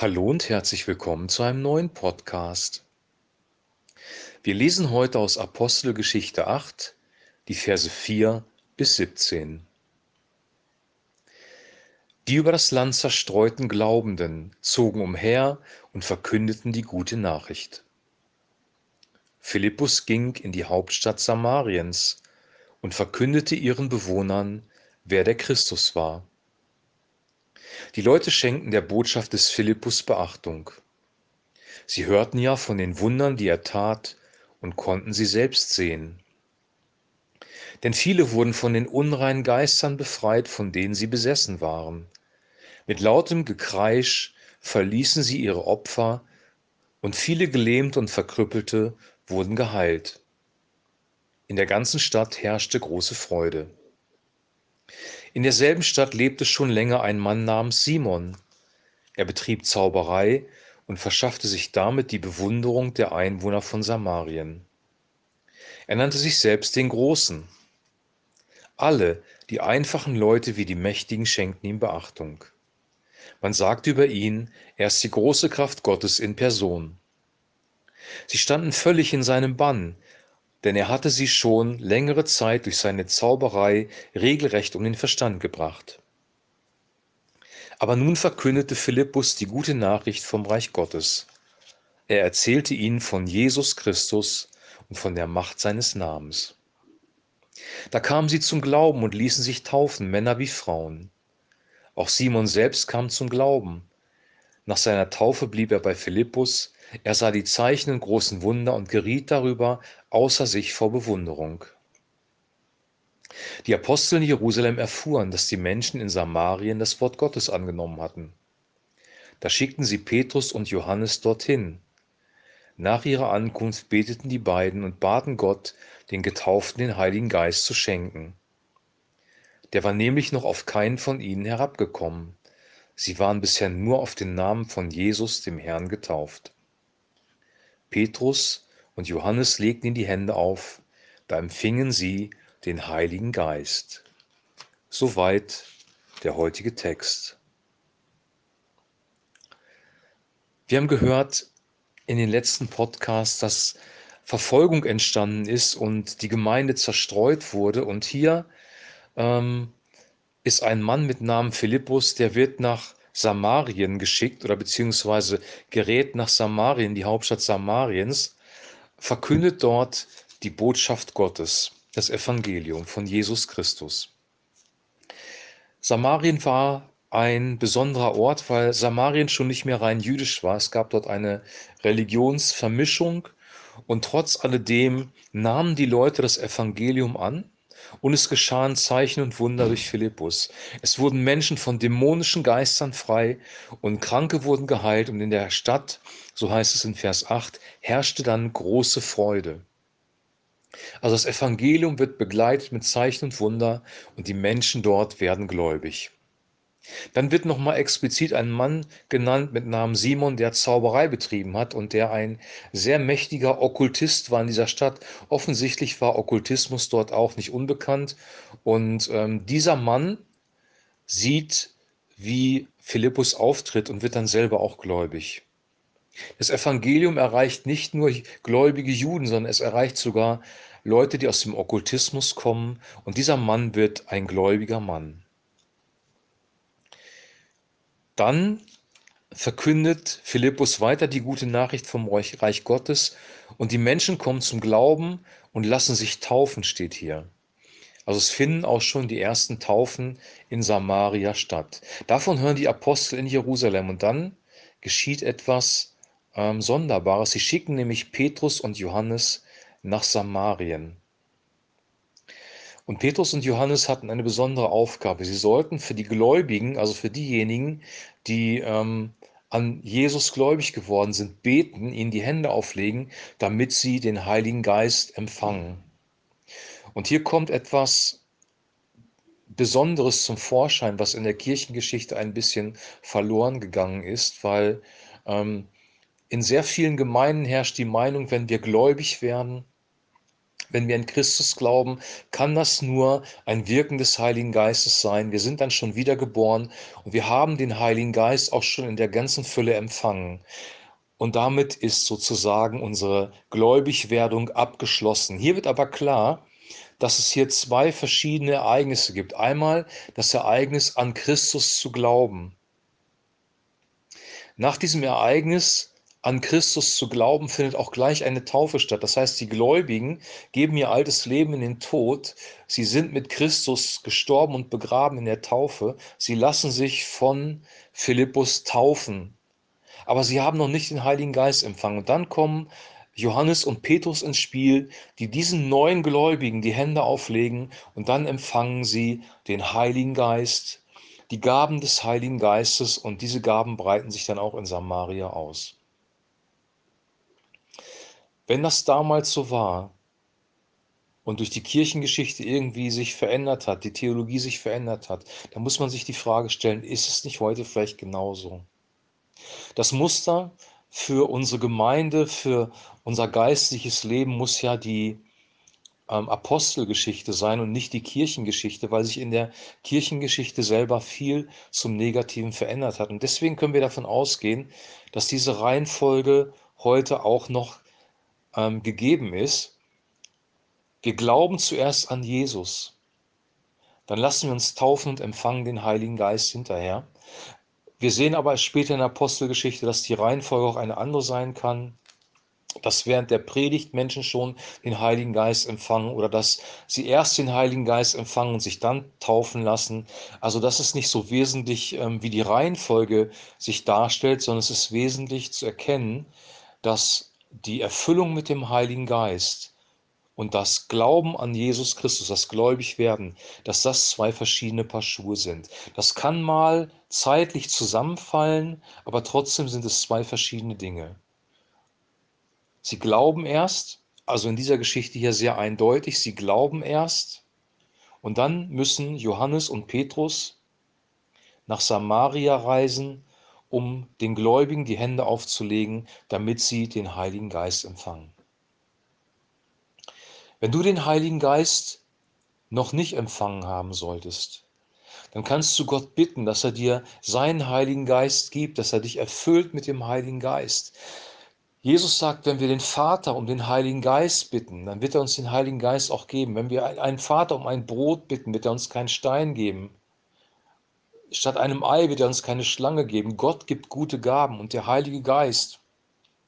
Hallo und herzlich willkommen zu einem neuen Podcast. Wir lesen heute aus Apostelgeschichte 8, die Verse 4 bis 17. Die über das Land zerstreuten Glaubenden zogen umher und verkündeten die gute Nachricht. Philippus ging in die Hauptstadt Samariens und verkündete ihren Bewohnern, wer der Christus war. Die Leute schenkten der Botschaft des Philippus Beachtung. Sie hörten ja von den Wundern, die er tat, und konnten sie selbst sehen. Denn viele wurden von den unreinen Geistern befreit, von denen sie besessen waren. Mit lautem Gekreisch verließen sie ihre Opfer, und viele Gelähmte und Verkrüppelte wurden geheilt. In der ganzen Stadt herrschte große Freude. In derselben Stadt lebte schon länger ein Mann namens Simon. Er betrieb Zauberei und verschaffte sich damit die Bewunderung der Einwohner von Samarien. Er nannte sich selbst den Großen. Alle, die einfachen Leute wie die Mächtigen, schenkten ihm Beachtung. Man sagte über ihn, er ist die große Kraft Gottes in Person. Sie standen völlig in seinem Bann, denn er hatte sie schon längere Zeit durch seine Zauberei regelrecht um den Verstand gebracht. Aber nun verkündete Philippus die gute Nachricht vom Reich Gottes. Er erzählte ihnen von Jesus Christus und von der Macht seines Namens. Da kamen sie zum Glauben und ließen sich taufen, Männer wie Frauen. Auch Simon selbst kam zum Glauben. Nach seiner Taufe blieb er bei Philippus, er sah die Zeichen und großen Wunder und geriet darüber außer sich vor Bewunderung. Die Apostel in Jerusalem erfuhren, dass die Menschen in Samarien das Wort Gottes angenommen hatten. Da schickten sie Petrus und Johannes dorthin. Nach ihrer Ankunft beteten die beiden und baten Gott, den Getauften den Heiligen Geist zu schenken. Der war nämlich noch auf keinen von ihnen herabgekommen. Sie waren bisher nur auf den Namen von Jesus, dem Herrn, getauft. Petrus und Johannes legten ihnen die Hände auf, da empfingen sie den Heiligen Geist. Soweit der heutige Text. Wir haben gehört in den letzten Podcasts, dass Verfolgung entstanden ist und die Gemeinde zerstreut wurde. Und hier ähm, ist ein Mann mit Namen Philippus, der wird nach Samarien geschickt oder beziehungsweise gerät nach Samarien, die Hauptstadt Samariens, verkündet dort die Botschaft Gottes, das Evangelium von Jesus Christus. Samarien war ein besonderer Ort, weil Samarien schon nicht mehr rein jüdisch war. Es gab dort eine Religionsvermischung und trotz alledem nahmen die Leute das Evangelium an und es geschahen Zeichen und Wunder durch Philippus. Es wurden Menschen von dämonischen Geistern frei und Kranke wurden geheilt. Und in der Stadt, so heißt es in Vers 8, herrschte dann große Freude. Also das Evangelium wird begleitet mit Zeichen und Wunder und die Menschen dort werden gläubig. Dann wird nochmal explizit ein Mann genannt mit Namen Simon, der Zauberei betrieben hat und der ein sehr mächtiger Okkultist war in dieser Stadt. Offensichtlich war Okkultismus dort auch nicht unbekannt. Und ähm, dieser Mann sieht, wie Philippus auftritt und wird dann selber auch gläubig. Das Evangelium erreicht nicht nur gläubige Juden, sondern es erreicht sogar Leute, die aus dem Okkultismus kommen. Und dieser Mann wird ein gläubiger Mann. Dann verkündet Philippus weiter die gute Nachricht vom Reich Gottes und die Menschen kommen zum Glauben und lassen sich taufen, steht hier. Also es finden auch schon die ersten Taufen in Samaria statt. Davon hören die Apostel in Jerusalem und dann geschieht etwas ähm, Sonderbares. Sie schicken nämlich Petrus und Johannes nach Samarien. Und Petrus und Johannes hatten eine besondere Aufgabe. Sie sollten für die Gläubigen, also für diejenigen, die ähm, an Jesus gläubig geworden sind, beten, ihnen die Hände auflegen, damit sie den Heiligen Geist empfangen. Und hier kommt etwas Besonderes zum Vorschein, was in der Kirchengeschichte ein bisschen verloren gegangen ist, weil ähm, in sehr vielen Gemeinden herrscht die Meinung, wenn wir gläubig werden, Wenn wir an Christus glauben, kann das nur ein Wirken des Heiligen Geistes sein. Wir sind dann schon wiedergeboren und wir haben den Heiligen Geist auch schon in der ganzen Fülle empfangen. Und damit ist sozusagen unsere Gläubigwerdung abgeschlossen. Hier wird aber klar, dass es hier zwei verschiedene Ereignisse gibt. Einmal das Ereignis an Christus zu glauben. Nach diesem Ereignis an Christus zu glauben, findet auch gleich eine Taufe statt. Das heißt, die Gläubigen geben ihr altes Leben in den Tod. Sie sind mit Christus gestorben und begraben in der Taufe. Sie lassen sich von Philippus taufen. Aber sie haben noch nicht den Heiligen Geist empfangen. Und dann kommen Johannes und Petrus ins Spiel, die diesen neuen Gläubigen die Hände auflegen und dann empfangen sie den Heiligen Geist, die Gaben des Heiligen Geistes und diese Gaben breiten sich dann auch in Samaria aus. Wenn das damals so war und durch die Kirchengeschichte irgendwie sich verändert hat, die Theologie sich verändert hat, dann muss man sich die Frage stellen, ist es nicht heute vielleicht genauso? Das Muster für unsere Gemeinde, für unser geistliches Leben muss ja die ähm, Apostelgeschichte sein und nicht die Kirchengeschichte, weil sich in der Kirchengeschichte selber viel zum Negativen verändert hat. Und deswegen können wir davon ausgehen, dass diese Reihenfolge heute auch noch ähm, gegeben ist. Wir glauben zuerst an Jesus. Dann lassen wir uns taufen und empfangen den Heiligen Geist hinterher. Wir sehen aber später in der Apostelgeschichte, dass die Reihenfolge auch eine andere sein kann dass während der Predigt Menschen schon den Heiligen Geist empfangen oder dass sie erst den Heiligen Geist empfangen und sich dann taufen lassen. Also das ist nicht so wesentlich, ähm, wie die Reihenfolge sich darstellt, sondern es ist wesentlich zu erkennen, dass die Erfüllung mit dem Heiligen Geist und das Glauben an Jesus Christus, das gläubig werden, dass das zwei verschiedene Paar Schuhe sind. Das kann mal zeitlich zusammenfallen, aber trotzdem sind es zwei verschiedene Dinge. Sie glauben erst, also in dieser Geschichte hier sehr eindeutig, sie glauben erst und dann müssen Johannes und Petrus nach Samaria reisen, um den Gläubigen die Hände aufzulegen, damit sie den Heiligen Geist empfangen. Wenn du den Heiligen Geist noch nicht empfangen haben solltest, dann kannst du Gott bitten, dass er dir seinen Heiligen Geist gibt, dass er dich erfüllt mit dem Heiligen Geist. Jesus sagt, wenn wir den Vater um den Heiligen Geist bitten, dann wird er uns den Heiligen Geist auch geben. Wenn wir einen Vater um ein Brot bitten, wird er uns keinen Stein geben. Statt einem Ei wird er uns keine Schlange geben. Gott gibt gute Gaben und der Heilige Geist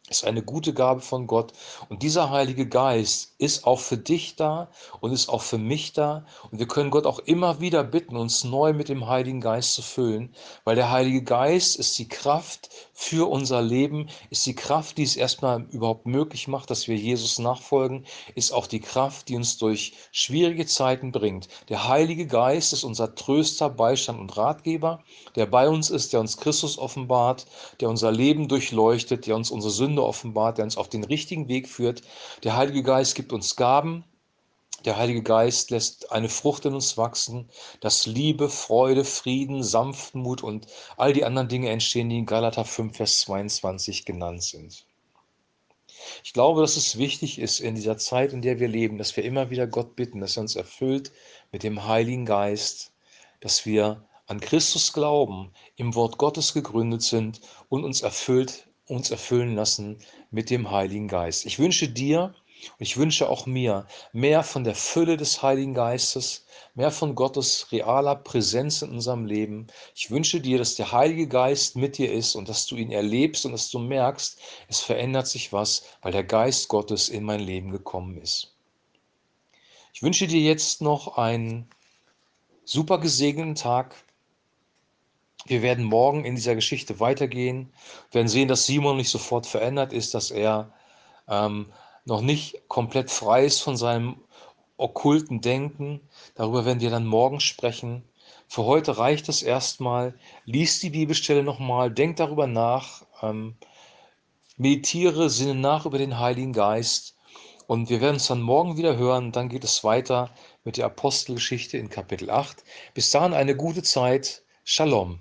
ist eine gute Gabe von Gott. Und dieser Heilige Geist ist auch für dich da und ist auch für mich da. Und wir können Gott auch immer wieder bitten, uns neu mit dem Heiligen Geist zu füllen, weil der Heilige Geist ist die Kraft für unser Leben, ist die Kraft, die es erstmal überhaupt möglich macht, dass wir Jesus nachfolgen, ist auch die Kraft, die uns durch schwierige Zeiten bringt. Der Heilige Geist ist unser Tröster, Beistand und Ratgeber, der bei uns ist, der uns Christus offenbart, der unser Leben durchleuchtet, der uns unsere Sünde offenbart, der uns auf den richtigen Weg führt. Der Heilige Geist gibt uns Gaben. Der Heilige Geist lässt eine Frucht in uns wachsen, dass Liebe, Freude, Frieden, Sanftmut und all die anderen Dinge entstehen, die in Galater 5, Vers 22 genannt sind. Ich glaube, dass es wichtig ist in dieser Zeit, in der wir leben, dass wir immer wieder Gott bitten, dass er uns erfüllt mit dem Heiligen Geist, dass wir an Christus glauben, im Wort Gottes gegründet sind und uns erfüllt uns erfüllen lassen mit dem Heiligen Geist. Ich wünsche dir und ich wünsche auch mir mehr von der Fülle des Heiligen Geistes, mehr von Gottes realer Präsenz in unserem Leben. Ich wünsche dir, dass der Heilige Geist mit dir ist und dass du ihn erlebst und dass du merkst, es verändert sich was, weil der Geist Gottes in mein Leben gekommen ist. Ich wünsche dir jetzt noch einen super gesegneten Tag. Wir werden morgen in dieser Geschichte weitergehen, werden sehen, dass Simon nicht sofort verändert ist, dass er ähm, noch nicht komplett frei ist von seinem okkulten Denken. Darüber werden wir dann morgen sprechen. Für heute reicht es erstmal. Lies die Bibelstelle nochmal, denk darüber nach, ähm, meditiere, sinne nach über den Heiligen Geist. Und wir werden uns dann morgen wieder hören. Dann geht es weiter mit der Apostelgeschichte in Kapitel 8. Bis dahin eine gute Zeit. Shalom.